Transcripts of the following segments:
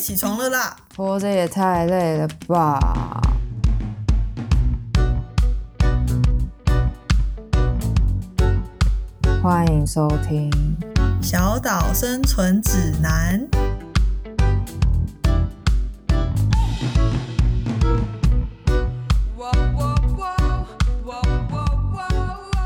起床了啦！活着也太累了吧！欢迎收听《小岛生存指南》。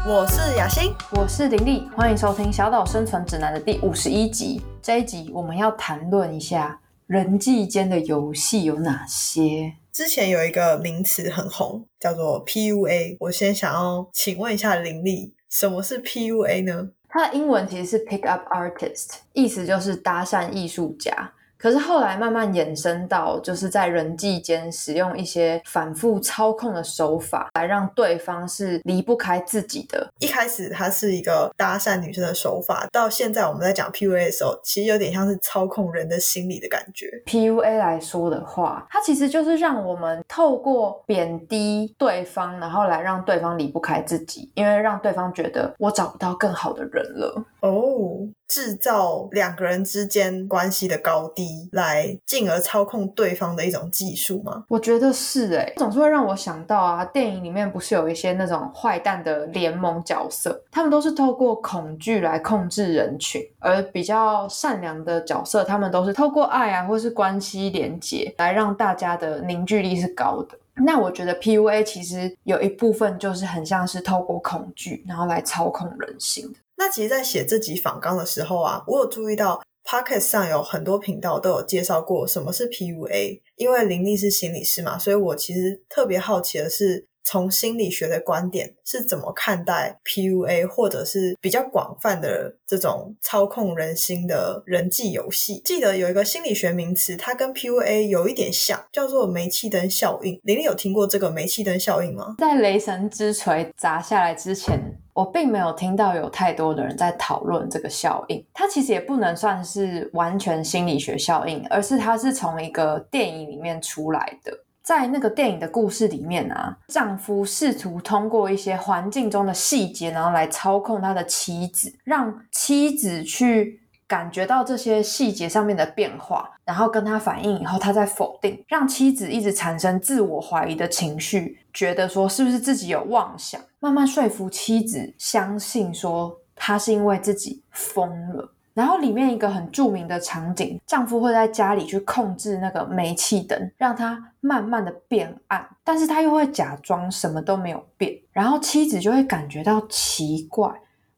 我是雅欣，我是林丽，欢迎收听《小岛生存指南》的第五十一集。这一集我们要谈论一下人际间的游戏有哪些。之前有一个名词很红，叫做 PUA。我先想要请问一下林立，什么是 PUA 呢？它的英文其实是 Pick Up Artist，意思就是搭讪艺术家。可是后来慢慢衍生到，就是在人际间使用一些反复操控的手法，来让对方是离不开自己的。一开始它是一个搭讪女生的手法，到现在我们在讲 PUA 的时候，其实有点像是操控人的心理的感觉。PUA 来说的话，它其实就是让我们透过贬低对方，然后来让对方离不开自己，因为让对方觉得我找不到更好的人了。哦。制造两个人之间关系的高低，来进而操控对方的一种技术吗？我觉得是诶，总是会让我想到啊，电影里面不是有一些那种坏蛋的联盟角色，他们都是透过恐惧来控制人群，而比较善良的角色，他们都是透过爱啊，或是关系连接来让大家的凝聚力是高的。那我觉得 PUA 其实有一部分就是很像是透过恐惧，然后来操控人心的。那其实，在写这集访纲的时候啊，我有注意到 p o c k e t 上有很多频道都有介绍过什么是 PUA。因为林立是心理师嘛，所以我其实特别好奇的是，从心理学的观点是怎么看待 PUA，或者是比较广泛的这种操控人心的人际游戏。记得有一个心理学名词，它跟 PUA 有一点像，叫做煤气灯效应。玲玲有听过这个煤气灯效应吗？在雷神之锤砸下来之前。我并没有听到有太多的人在讨论这个效应，它其实也不能算是完全心理学效应，而是它是从一个电影里面出来的。在那个电影的故事里面啊，丈夫试图通过一些环境中的细节，然后来操控他的妻子，让妻子去。感觉到这些细节上面的变化，然后跟他反应以后，他再否定，让妻子一直产生自我怀疑的情绪，觉得说是不是自己有妄想，慢慢说服妻子相信说他是因为自己疯了。然后里面一个很著名的场景，丈夫会在家里去控制那个煤气灯，让它慢慢的变暗，但是他又会假装什么都没有变，然后妻子就会感觉到奇怪，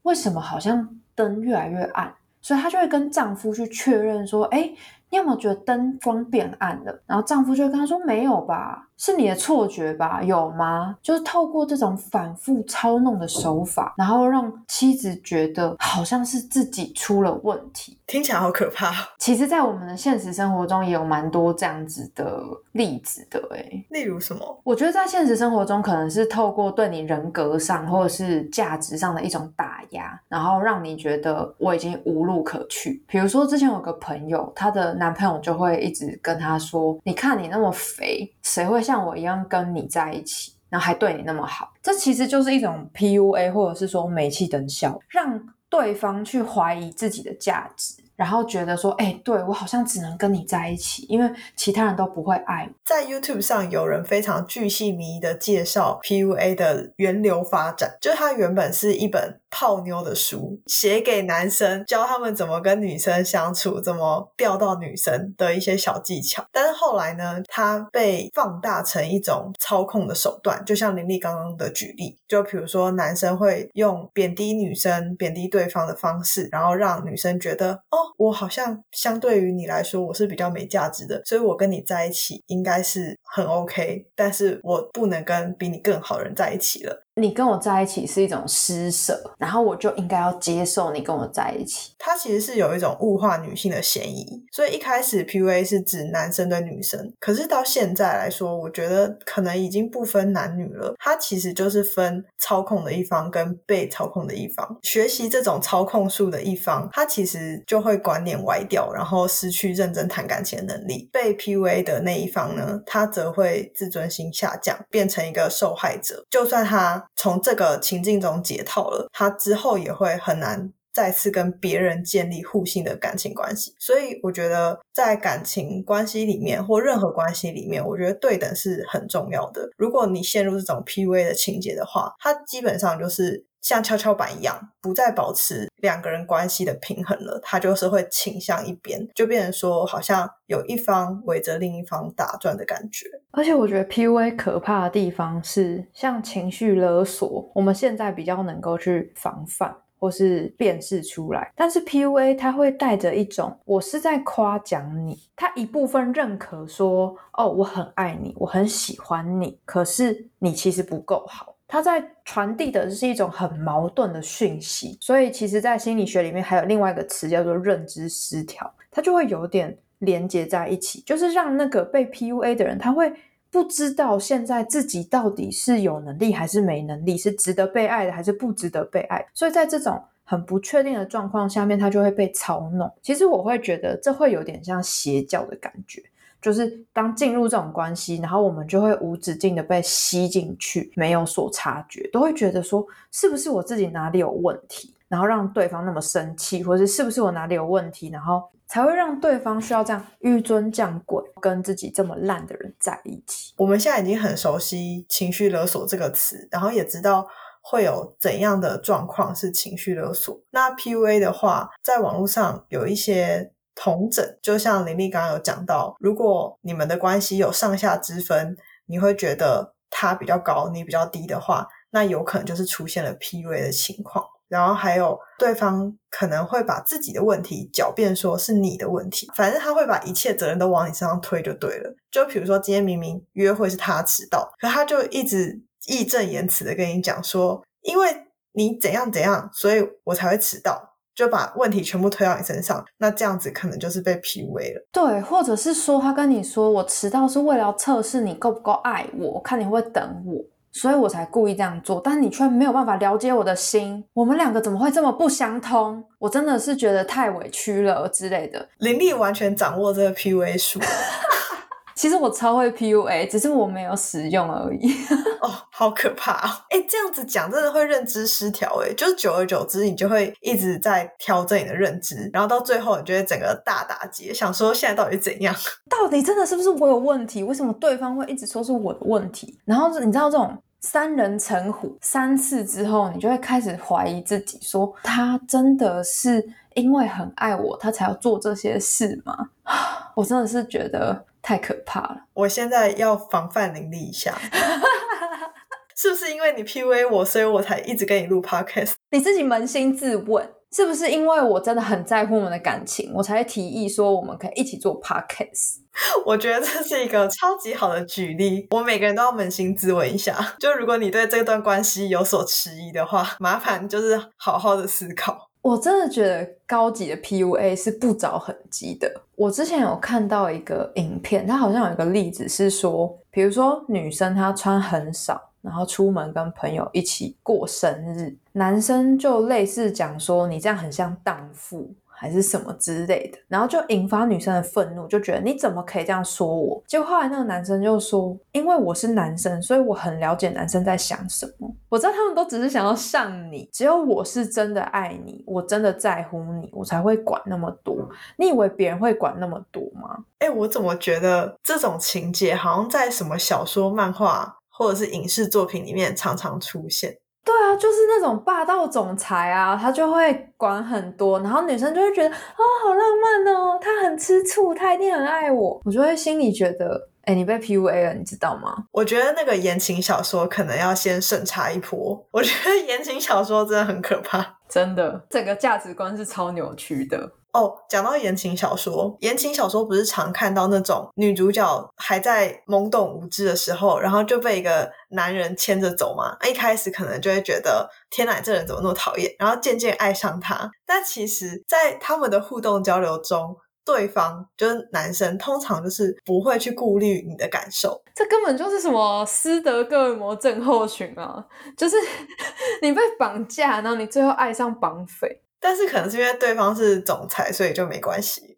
为什么好像灯越来越暗？所以她就会跟丈夫去确认说：“哎，你有没有觉得灯光变暗了？”然后丈夫就会跟她说：“没有吧。”是你的错觉吧？有吗？就是透过这种反复操弄的手法，然后让妻子觉得好像是自己出了问题，听起来好可怕。其实，在我们的现实生活中也有蛮多这样子的例子的。哎，例如什么？我觉得在现实生活中，可能是透过对你人格上或者是价值上的一种打压，然后让你觉得我已经无路可去。比如说，之前有个朋友，她的男朋友就会一直跟她说：“你看你那么肥，谁会？”像我一样跟你在一起，然后还对你那么好，这其实就是一种 PUA，或者是说煤气灯效，让对方去怀疑自己的价值。然后觉得说，哎，对我好像只能跟你在一起，因为其他人都不会爱。在 YouTube 上有人非常巨细靡遗的介绍 PUA 的源流发展，就它原本是一本泡妞的书，写给男生教他们怎么跟女生相处，怎么钓到女生的一些小技巧。但是后来呢，它被放大成一种操控的手段，就像林丽刚刚的举例，就比如说男生会用贬低女生、贬低对方的方式，然后让女生觉得哦。我好像相对于你来说，我是比较没价值的，所以我跟你在一起应该是很 OK，但是我不能跟比你更好的人在一起了。你跟我在一起是一种施舍，然后我就应该要接受你跟我在一起。它其实是有一种物化女性的嫌疑，所以一开始 PUA 是指男生对女生，可是到现在来说，我觉得可能已经不分男女了。它其实就是分操控的一方跟被操控的一方。学习这种操控术的一方，他其实就会观念歪掉，然后失去认真谈感情的能力。被 PUA 的那一方呢，他则会自尊心下降，变成一个受害者。就算他。从这个情境中解套了，他之后也会很难再次跟别人建立互信的感情关系。所以我觉得在感情关系里面或任何关系里面，我觉得对等是很重要的。如果你陷入这种 PUA 的情节的话，它基本上就是像跷跷板一样，不再保持两个人关系的平衡了，它就是会倾向一边，就变成说好像有一方围着另一方打转的感觉。而且我觉得 PUA 可怕的地方是，像情绪勒索，我们现在比较能够去防范。或是辨识出来，但是 PUA 它会带着一种我是在夸奖你，他一部分认可说哦我很爱你，我很喜欢你，可是你其实不够好，他在传递的是一种很矛盾的讯息，所以其实，在心理学里面还有另外一个词叫做认知失调，它就会有点连接在一起，就是让那个被 PUA 的人他会。不知道现在自己到底是有能力还是没能力，是值得被爱的还是不值得被爱。所以在这种很不确定的状况下面，他就会被操弄。其实我会觉得这会有点像邪教的感觉，就是当进入这种关系，然后我们就会无止境的被吸进去，没有所察觉，都会觉得说是不是我自己哪里有问题，然后让对方那么生气，或者是是不是我哪里有问题，然后。才会让对方需要这样纡尊降贵，跟自己这么烂的人在一起。我们现在已经很熟悉“情绪勒索”这个词，然后也知道会有怎样的状况是情绪勒索。那 PUA 的话，在网络上有一些同整，就像林丽刚刚有讲到，如果你们的关系有上下之分，你会觉得他比较高，你比较低的话，那有可能就是出现了 PUA 的情况。然后还有对方可能会把自己的问题狡辩说是你的问题，反正他会把一切责任都往你身上推就对了。就比如说今天明明约会是他迟到，可他就一直义正言辞的跟你讲说，因为你怎样怎样，所以我才会迟到，就把问题全部推到你身上。那这样子可能就是被 PUA 了。对，或者是说他跟你说我迟到是为了测试你够不够爱我，看你会等我。所以我才故意这样做，但你却没有办法了解我的心。我们两个怎么会这么不相通？我真的是觉得太委屈了之类的。林立完全掌握这个 PUA 术。其实我超会 PUA，只是我没有使用而已。哦，好可怕哦！哎，这样子讲真的会认知失调哎，就是久而久之，你就会一直在调整你的认知，然后到最后，你就会整个大打击，想说现在到底怎样？到底真的是不是我有问题？为什么对方会一直说是我的问题？然后你知道这种三人成虎三次之后，你就会开始怀疑自己，说他真的是因为很爱我，他才要做这些事吗？我真的是觉得。太可怕了！我现在要防范林立一下，是不是因为你 PUA 我，所以我才一直跟你录 Podcast？你自己扪心自问，是不是因为我真的很在乎我们的感情，我才提议说我们可以一起做 Podcast？我觉得这是一个超级好的举例，我每个人都要扪心自问一下。就如果你对这段关系有所迟疑的话，麻烦就是好好的思考。我真的觉得高级的 PUA 是不着痕迹的。我之前有看到一个影片，它好像有一个例子是说，比如说女生她穿很少，然后出门跟朋友一起过生日，男生就类似讲说，你这样很像荡妇。还是什么之类的，然后就引发女生的愤怒，就觉得你怎么可以这样说我？结果后来那个男生就说：“因为我是男生，所以我很了解男生在想什么。我知道他们都只是想要上你，只有我是真的爱你，我真的在乎你，我才会管那么多。你以为别人会管那么多吗？”哎，我怎么觉得这种情节好像在什么小说、漫画或者是影视作品里面常常出现？对啊，就是那种霸道总裁啊，他就会管很多，然后女生就会觉得啊，好浪漫哦，他很吃醋，他一定很爱我，我就会心里觉得，哎，你被 PUA 了，你知道吗？我觉得那个言情小说可能要先审查一波，我觉得言情小说真的很可怕，真的，整个价值观是超扭曲的。哦，讲到言情小说，言情小说不是常看到那种女主角还在懵懂无知的时候，然后就被一个男人牵着走吗？一开始可能就会觉得天哪，这人怎么那么讨厌，然后渐渐爱上他。但其实，在他们的互动交流中，对方就是男生，通常就是不会去顾虑你的感受。这根本就是什么斯德哥尔摩症候群啊！就是 你被绑架，然后你最后爱上绑匪。但是可能是因为对方是总裁，所以就没关系。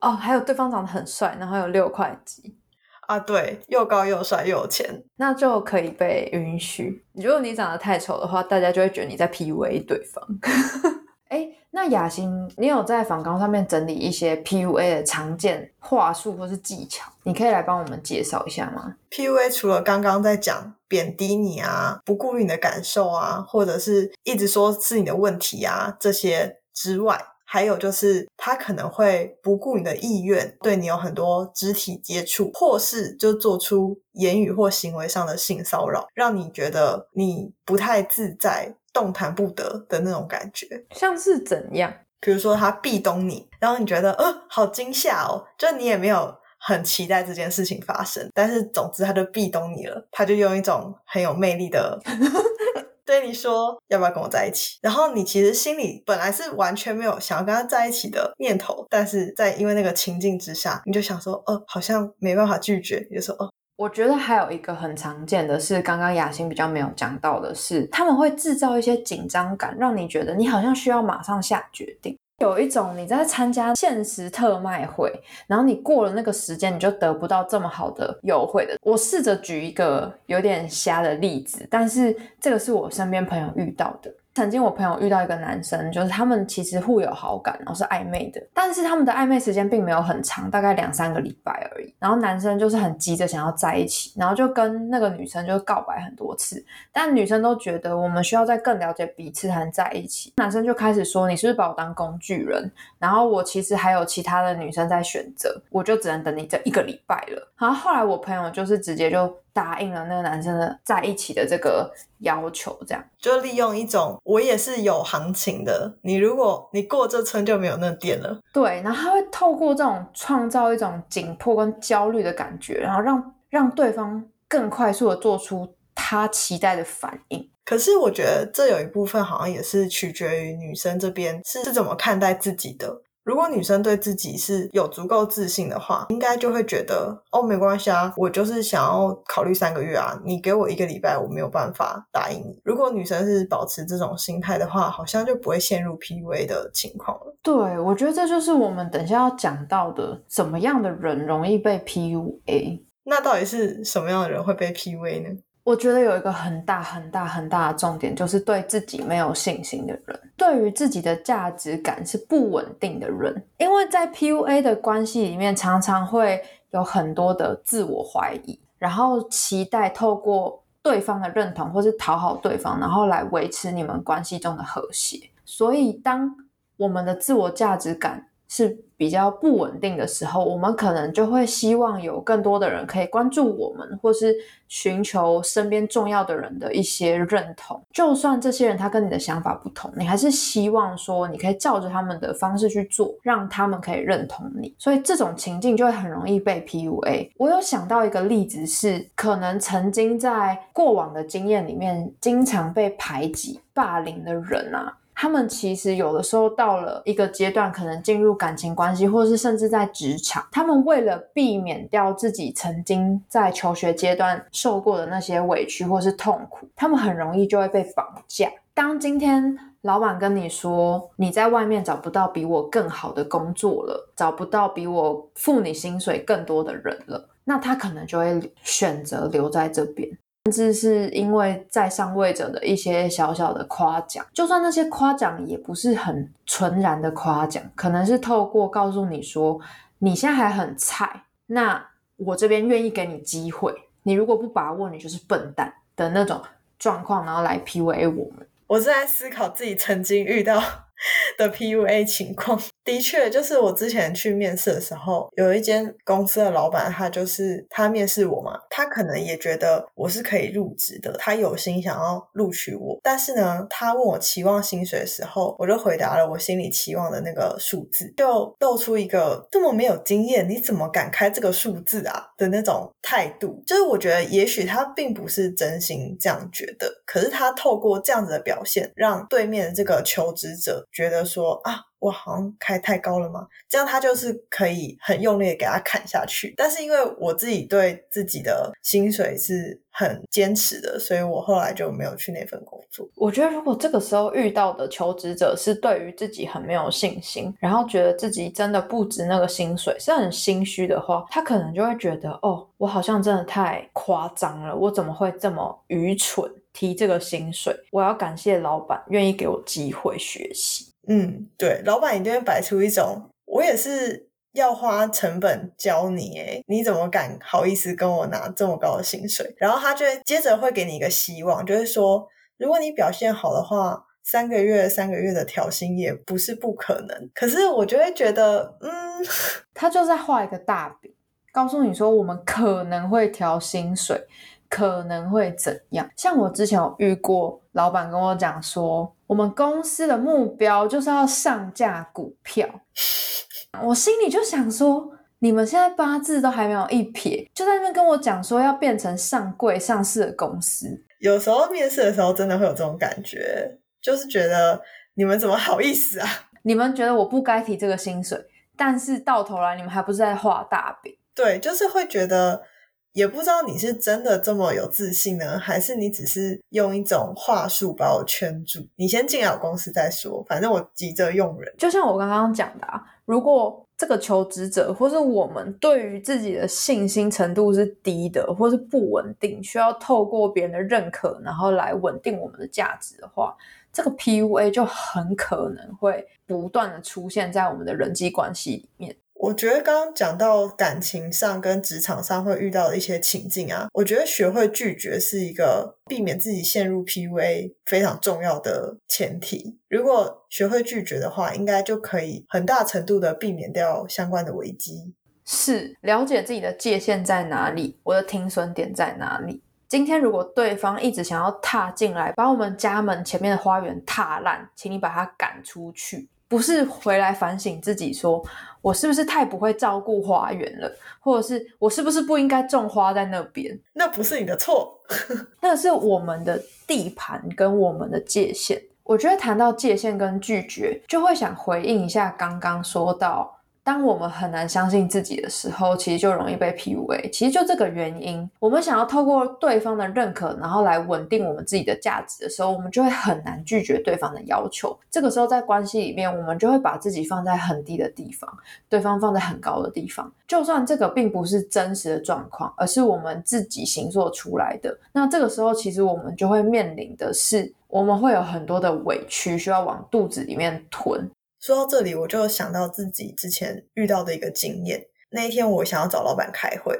哦，还有对方长得很帅，然后有六块肌啊，对，又高又帅又有钱，那就可以被允许。如果你长得太丑的话，大家就会觉得你在 PUA 对方。哎，那雅欣，你有在访纲上面整理一些 PUA 的常见话术或是技巧？你可以来帮我们介绍一下吗？PUA 除了刚刚在讲贬低你啊，不顾你的感受啊，或者是一直说是你的问题啊这些之外，还有就是他可能会不顾你的意愿，对你有很多肢体接触，或是就做出言语或行为上的性骚扰，让你觉得你不太自在。动弹不得的那种感觉，像是怎样？比如说他壁咚你，然后你觉得呃好惊吓哦，就你也没有很期待这件事情发生，但是总之他就壁咚你了，他就用一种很有魅力的 对你说要不要跟我在一起，然后你其实心里本来是完全没有想要跟他在一起的念头，但是在因为那个情境之下，你就想说呃好像没办法拒绝，你就说哦。我觉得还有一个很常见的是，刚刚雅欣比较没有讲到的是，他们会制造一些紧张感，让你觉得你好像需要马上下决定。有一种你在参加限时特卖会，然后你过了那个时间，你就得不到这么好的优惠的。我试着举一个有点瞎的例子，但是这个是我身边朋友遇到的。曾经我朋友遇到一个男生，就是他们其实互有好感，然后是暧昧的，但是他们的暧昧时间并没有很长，大概两三个礼拜而已。然后男生就是很急着想要在一起，然后就跟那个女生就告白很多次，但女生都觉得我们需要再更了解彼此才能在一起。男生就开始说：“你是不是把我当工具人？然后我其实还有其他的女生在选择，我就只能等你这一个礼拜了。”然后后来我朋友就是直接就。答应了那个男生的在一起的这个要求，这样就利用一种我也是有行情的，你如果你过这村就没有那店了。对，然后他会透过这种创造一种紧迫跟焦虑的感觉，然后让让对方更快速的做出他期待的反应。可是我觉得这有一部分好像也是取决于女生这边是是怎么看待自己的。如果女生对自己是有足够自信的话，应该就会觉得哦，没关系啊，我就是想要考虑三个月啊，你给我一个礼拜，我没有办法答应你。如果女生是保持这种心态的话，好像就不会陷入 PUA 的情况了。对，我觉得这就是我们等下要讲到的，怎么样的人容易被 PUA？那到底是什么样的人会被 PUA 呢？我觉得有一个很大很大很大的重点，就是对自己没有信心的人，对于自己的价值感是不稳定的人。因为在 PUA 的关系里面，常常会有很多的自我怀疑，然后期待透过对方的认同或是讨好对方，然后来维持你们关系中的和谐。所以，当我们的自我价值感是比较不稳定的时候，我们可能就会希望有更多的人可以关注我们，或是寻求身边重要的人的一些认同。就算这些人他跟你的想法不同，你还是希望说你可以照着他们的方式去做，让他们可以认同你。所以这种情境就会很容易被 PUA。我有想到一个例子，是可能曾经在过往的经验里面，经常被排挤、霸凌的人啊。他们其实有的时候到了一个阶段，可能进入感情关系，或者是甚至在职场，他们为了避免掉自己曾经在求学阶段受过的那些委屈或是痛苦，他们很容易就会被绑架。当今天老板跟你说你在外面找不到比我更好的工作了，找不到比我付你薪水更多的人了，那他可能就会选择留在这边。甚至是因为在上位者的一些小小的夸奖，就算那些夸奖也不是很纯然的夸奖，可能是透过告诉你说你现在还很菜，那我这边愿意给你机会，你如果不把握，你就是笨蛋的那种状况，然后来 PUA 我们。我是在思考自己曾经遇到的 PUA 情况。的确，就是我之前去面试的时候，有一间公司的老板，他就是他面试我嘛，他可能也觉得我是可以入职的，他有心想要录取我。但是呢，他问我期望薪水的时候，我就回答了我心里期望的那个数字，就露出一个这么没有经验，你怎么敢开这个数字啊的那种态度。就是我觉得，也许他并不是真心这样觉得，可是他透过这样子的表现，让对面的这个求职者觉得说啊。我好像开太高了吗？这样他就是可以很用力的给他砍下去。但是因为我自己对自己的薪水是很坚持的，所以我后来就没有去那份工作。我觉得如果这个时候遇到的求职者是对于自己很没有信心，然后觉得自己真的不值那个薪水，是很心虚的话，他可能就会觉得哦，我好像真的太夸张了，我怎么会这么愚蠢提这个薪水？我要感谢老板愿意给我机会学习。嗯，对，老板一定会摆出一种，我也是要花成本教你，诶你怎么敢好意思跟我拿这么高的薪水？然后他就接着会给你一个希望，就是说，如果你表现好的话，三个月三个月的调薪也不是不可能。可是我就会觉得，嗯，他就在画一个大饼，告诉你说我们可能会调薪水。可能会怎样？像我之前有遇过，老板跟我讲说，我们公司的目标就是要上架股票。我心里就想说，你们现在八字都还没有一撇，就在那边跟我讲说要变成上柜上市的公司。有时候面试的时候，真的会有这种感觉，就是觉得你们怎么好意思啊？你们觉得我不该提这个薪水，但是到头来你们还不是在画大饼？对，就是会觉得。也不知道你是真的这么有自信呢，还是你只是用一种话术把我圈住？你先进来我公司再说，反正我急着用人。就像我刚刚讲的啊，如果这个求职者或是我们对于自己的信心程度是低的，或是不稳定，需要透过别人的认可，然后来稳定我们的价值的话，这个 PUA 就很可能会不断的出现在我们的人际关系里面。我觉得刚刚讲到感情上跟职场上会遇到的一些情境啊，我觉得学会拒绝是一个避免自己陷入 PUA 非常重要的前提。如果学会拒绝的话，应该就可以很大程度的避免掉相关的危机。是了解自己的界限在哪里，我的停损点在哪里。今天如果对方一直想要踏进来，把我们家门前面的花园踏烂，请你把他赶出去。不是回来反省自己，说我是不是太不会照顾花园了，或者是我是不是不应该种花在那边？那不是你的错，那是我们的地盘跟我们的界限。我觉得谈到界限跟拒绝，就会想回应一下刚刚说到。当我们很难相信自己的时候，其实就容易被 PUA。其实就这个原因，我们想要透过对方的认可，然后来稳定我们自己的价值的时候，我们就会很难拒绝对方的要求。这个时候在关系里面，我们就会把自己放在很低的地方，对方放在很高的地方。就算这个并不是真实的状况，而是我们自己形塑出来的，那这个时候其实我们就会面临的是，我们会有很多的委屈需要往肚子里面吞。说到这里，我就想到自己之前遇到的一个经验。那一天，我想要找老板开会，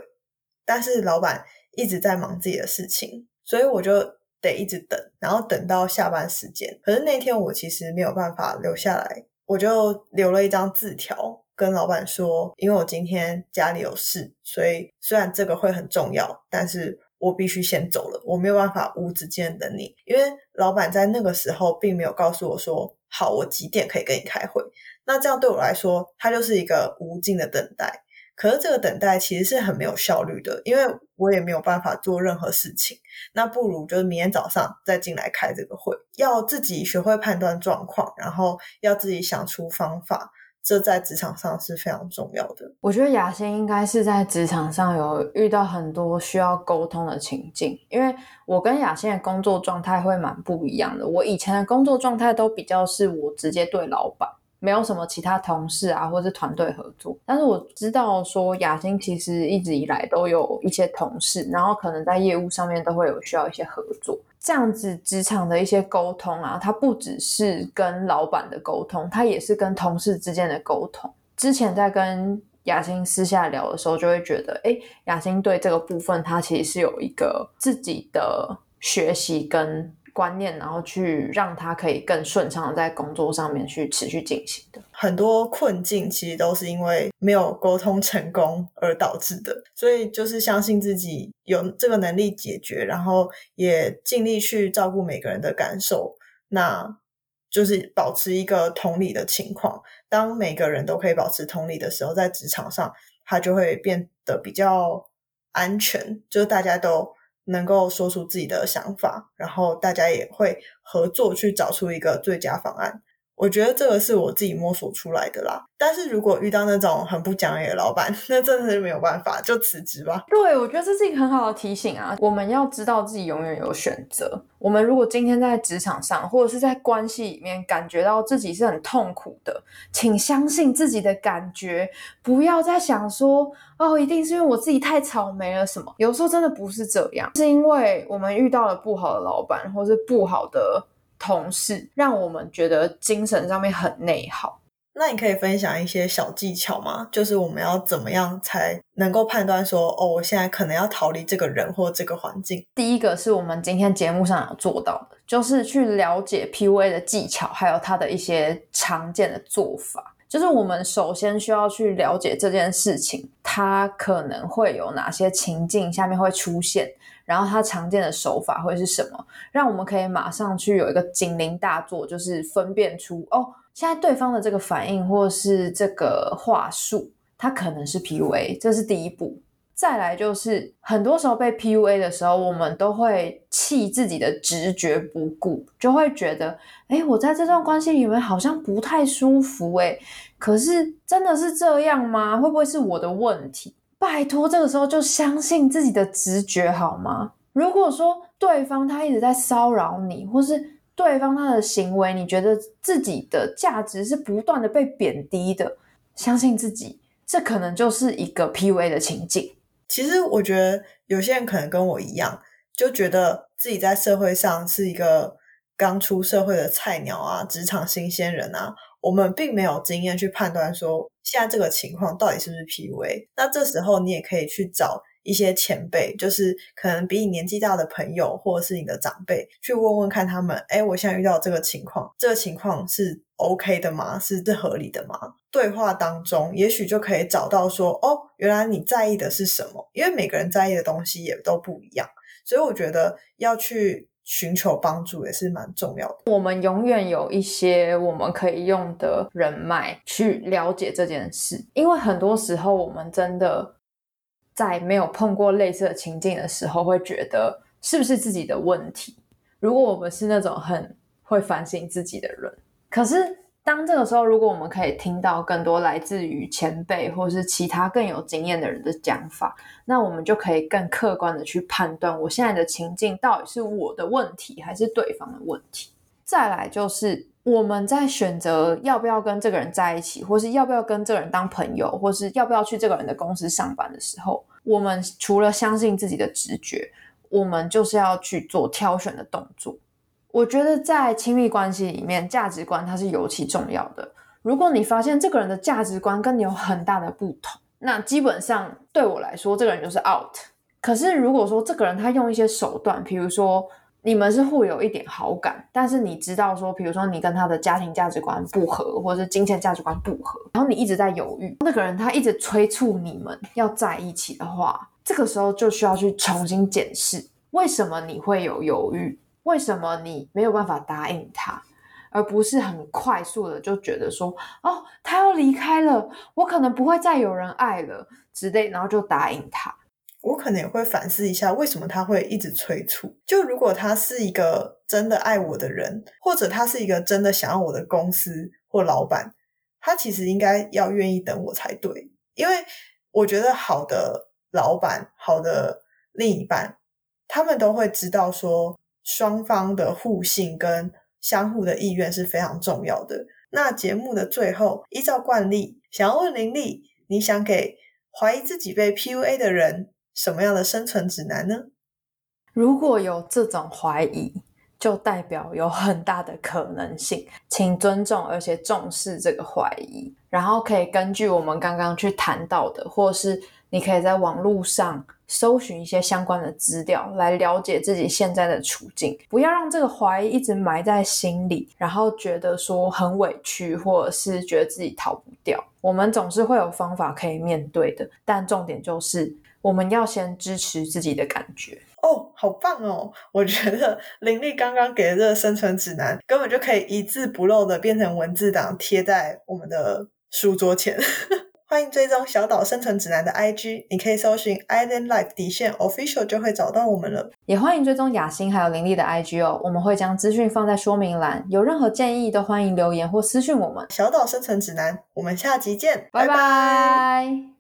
但是老板一直在忙自己的事情，所以我就得一直等，然后等到下班时间。可是那天我其实没有办法留下来，我就留了一张字条跟老板说：“因为我今天家里有事，所以虽然这个会很重要，但是我必须先走了，我没有办法无止境等你。”因为老板在那个时候并没有告诉我说。好，我几点可以跟你开会？那这样对我来说，它就是一个无尽的等待。可是这个等待其实是很没有效率的，因为我也没有办法做任何事情。那不如就是明天早上再进来开这个会，要自己学会判断状况，然后要自己想出方法。这在职场上是非常重要的。我觉得雅欣应该是在职场上有遇到很多需要沟通的情境，因为我跟雅欣的工作状态会蛮不一样的。我以前的工作状态都比较是我直接对老板，没有什么其他同事啊，或是团队合作。但是我知道说雅欣其实一直以来都有一些同事，然后可能在业务上面都会有需要一些合作。这样子职场的一些沟通啊，它不只是跟老板的沟通，它也是跟同事之间的沟通。之前在跟雅欣私下聊的时候，就会觉得，哎，雅欣对这个部分，他其实是有一个自己的学习跟。观念，然后去让他可以更顺畅的在工作上面去持续进行的。很多困境其实都是因为没有沟通成功而导致的，所以就是相信自己有这个能力解决，然后也尽力去照顾每个人的感受，那就是保持一个同理的情况。当每个人都可以保持同理的时候，在职场上，他就会变得比较安全，就是大家都。能够说出自己的想法，然后大家也会合作去找出一个最佳方案。我觉得这个是我自己摸索出来的啦。但是如果遇到那种很不讲理的老板，那真的是没有办法，就辞职吧。对，我觉得这是一个很好的提醒啊。我们要知道自己永远有选择。我们如果今天在职场上或者是在关系里面感觉到自己是很痛苦的，请相信自己的感觉，不要再想说哦，一定是因为我自己太草莓了什么。有时候真的不是这样，是因为我们遇到了不好的老板，或是不好的。同事，让我们觉得精神上面很内耗。那你可以分享一些小技巧吗？就是我们要怎么样才能够判断说，哦，我现在可能要逃离这个人或这个环境。第一个是我们今天节目上有做到的，就是去了解 PUA 的技巧，还有它的一些常见的做法。就是我们首先需要去了解这件事情，它可能会有哪些情境下面会出现，然后它常见的手法会是什么，让我们可以马上去有一个警铃大作，就是分辨出哦。现在对方的这个反应或是这个话术，它可能是 PUA，这是第一步。再来就是很多时候被 PUA 的时候，我们都会弃自己的直觉不顾，就会觉得，哎，我在这段关系里面好像不太舒服，哎，可是真的是这样吗？会不会是我的问题？拜托，这个时候就相信自己的直觉好吗？如果说对方他一直在骚扰你，或是对方他的行为，你觉得自己的价值是不断的被贬低的，相信自己，这可能就是一个 PUA 的情境。其实我觉得有些人可能跟我一样，就觉得自己在社会上是一个刚出社会的菜鸟啊，职场新鲜人啊，我们并没有经验去判断说现在这个情况到底是不是 PUA。那这时候你也可以去找。一些前辈，就是可能比你年纪大的朋友，或者是你的长辈，去问问看他们，哎，我现在遇到这个情况，这个情况是 OK 的吗？是这合理的吗？对话当中，也许就可以找到说，哦，原来你在意的是什么？因为每个人在意的东西也都不一样，所以我觉得要去寻求帮助也是蛮重要的。我们永远有一些我们可以用的人脉去了解这件事，因为很多时候我们真的。在没有碰过类似的情境的时候，会觉得是不是自己的问题？如果我们是那种很会反省自己的人，可是当这个时候，如果我们可以听到更多来自于前辈或是其他更有经验的人的讲法，那我们就可以更客观的去判断我现在的情境到底是我的问题还是对方的问题。再来就是。我们在选择要不要跟这个人在一起，或是要不要跟这个人当朋友，或是要不要去这个人的公司上班的时候，我们除了相信自己的直觉，我们就是要去做挑选的动作。我觉得在亲密关系里面，价值观它是尤其重要的。如果你发现这个人的价值观跟你有很大的不同，那基本上对我来说，这个人就是 out。可是如果说这个人他用一些手段，比如说。你们是互有一点好感，但是你知道说，比如说你跟他的家庭价值观不合，或者是金钱价值观不合，然后你一直在犹豫，那个人他一直催促你们要在一起的话，这个时候就需要去重新检视，为什么你会有犹豫，为什么你没有办法答应他，而不是很快速的就觉得说，哦，他要离开了，我可能不会再有人爱了之类，然后就答应他。我可能也会反思一下，为什么他会一直催促？就如果他是一个真的爱我的人，或者他是一个真的想要我的公司或老板，他其实应该要愿意等我才对。因为我觉得好的老板、好的另一半，他们都会知道说双方的互信跟相互的意愿是非常重要的。那节目的最后，依照惯例，想要问林丽，你想给怀疑自己被 PUA 的人？什么样的生存指南呢？如果有这种怀疑，就代表有很大的可能性，请尊重而且重视这个怀疑，然后可以根据我们刚刚去谈到的，或是你可以在网络上搜寻一些相关的资料，来了解自己现在的处境。不要让这个怀疑一直埋在心里，然后觉得说很委屈，或者是觉得自己逃不掉。我们总是会有方法可以面对的，但重点就是。我们要先支持自己的感觉哦，好棒哦！我觉得林丽刚刚给的这个生存指南，根本就可以一字不漏的变成文字档贴在我们的书桌前。欢迎追踪小岛生存指南的 IG，你可以搜寻 Island Life 底线 Official 就会找到我们了。也欢迎追踪雅欣还有林丽的 IG 哦，我们会将资讯放在说明栏，有任何建议都欢迎留言或私讯我们。小岛生存指南，我们下集见，拜拜。